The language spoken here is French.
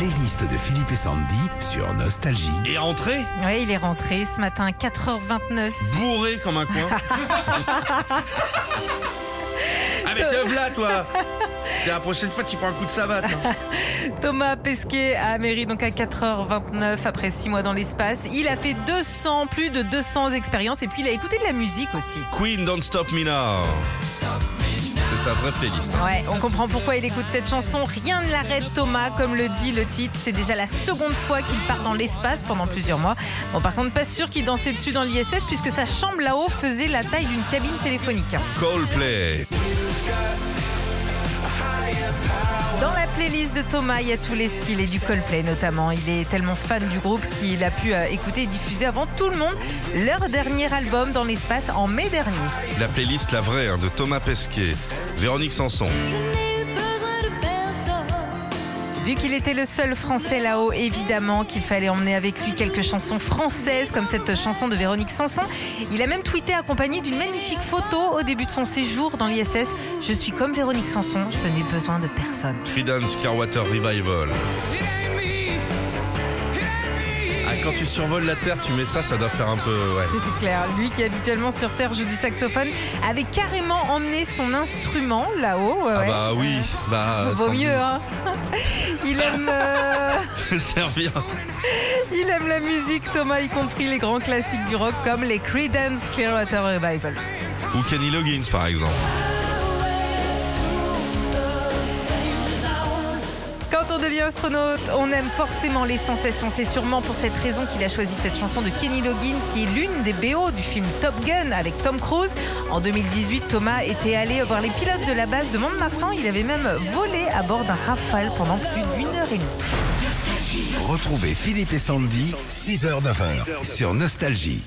playlist de Philippe et Sandy sur Nostalgie. Et rentré Oui, il est rentré ce matin à 4h29. Bourré comme un coin. ah mais te là toi C'est la prochaine fois tu prends un coup de savate. hein. Thomas Pesquet a mairie donc à 4h29 après 6 mois dans l'espace. Il a fait 200, plus de 200 expériences et puis il a écouté de la musique aussi. Queen Don't Stop Me Now. C'est sa vraie playlist. hein. Ouais, on comprend pourquoi il écoute cette chanson. Rien ne l'arrête, Thomas, comme le dit le titre. C'est déjà la seconde fois qu'il part dans l'espace pendant plusieurs mois. Bon, par contre, pas sûr qu'il dansait dessus dans l'ISS puisque sa chambre là-haut faisait la taille d'une cabine téléphonique. Coldplay. Dans la playlist de Thomas, il y a tous les styles et du Coldplay notamment. Il est tellement fan du groupe qu'il a pu euh, écouter et diffuser avant tout le monde leur dernier album dans l'espace en mai dernier. La playlist la vraie hein, de Thomas Pesquet. Véronique Sanson. Vu qu'il était le seul français là-haut, évidemment qu'il fallait emmener avec lui quelques chansons françaises, comme cette chanson de Véronique Sanson. Il a même tweeté accompagné d'une magnifique photo au début de son séjour dans l'ISS. Je suis comme Véronique Sanson, je n'ai besoin de personne. Creedence Revival. Quand tu survoles la Terre, tu mets ça, ça doit faire un peu... Ouais. C'est clair. Lui qui habituellement sur Terre joue du saxophone, avait carrément emmené son instrument là-haut. ouais, Ah bah oui, bah... Vaut mieux, hein. Il aime, euh, servir. il aime la musique, Thomas, y compris les grands classiques du rock comme les Creedence Clearwater Revival. Ou Kenny Loggins par exemple. Devient astronaute, on aime forcément les sensations. C'est sûrement pour cette raison qu'il a choisi cette chanson de Kenny Loggins, qui est l'une des BO du film Top Gun avec Tom Cruise. En 2018, Thomas était allé voir les pilotes de la base de Mont-de-Marsan. Il avait même volé à bord d'un Rafale pendant plus d'une heure et demie. Retrouvez Philippe et Sandy, 6h-9h sur Nostalgie.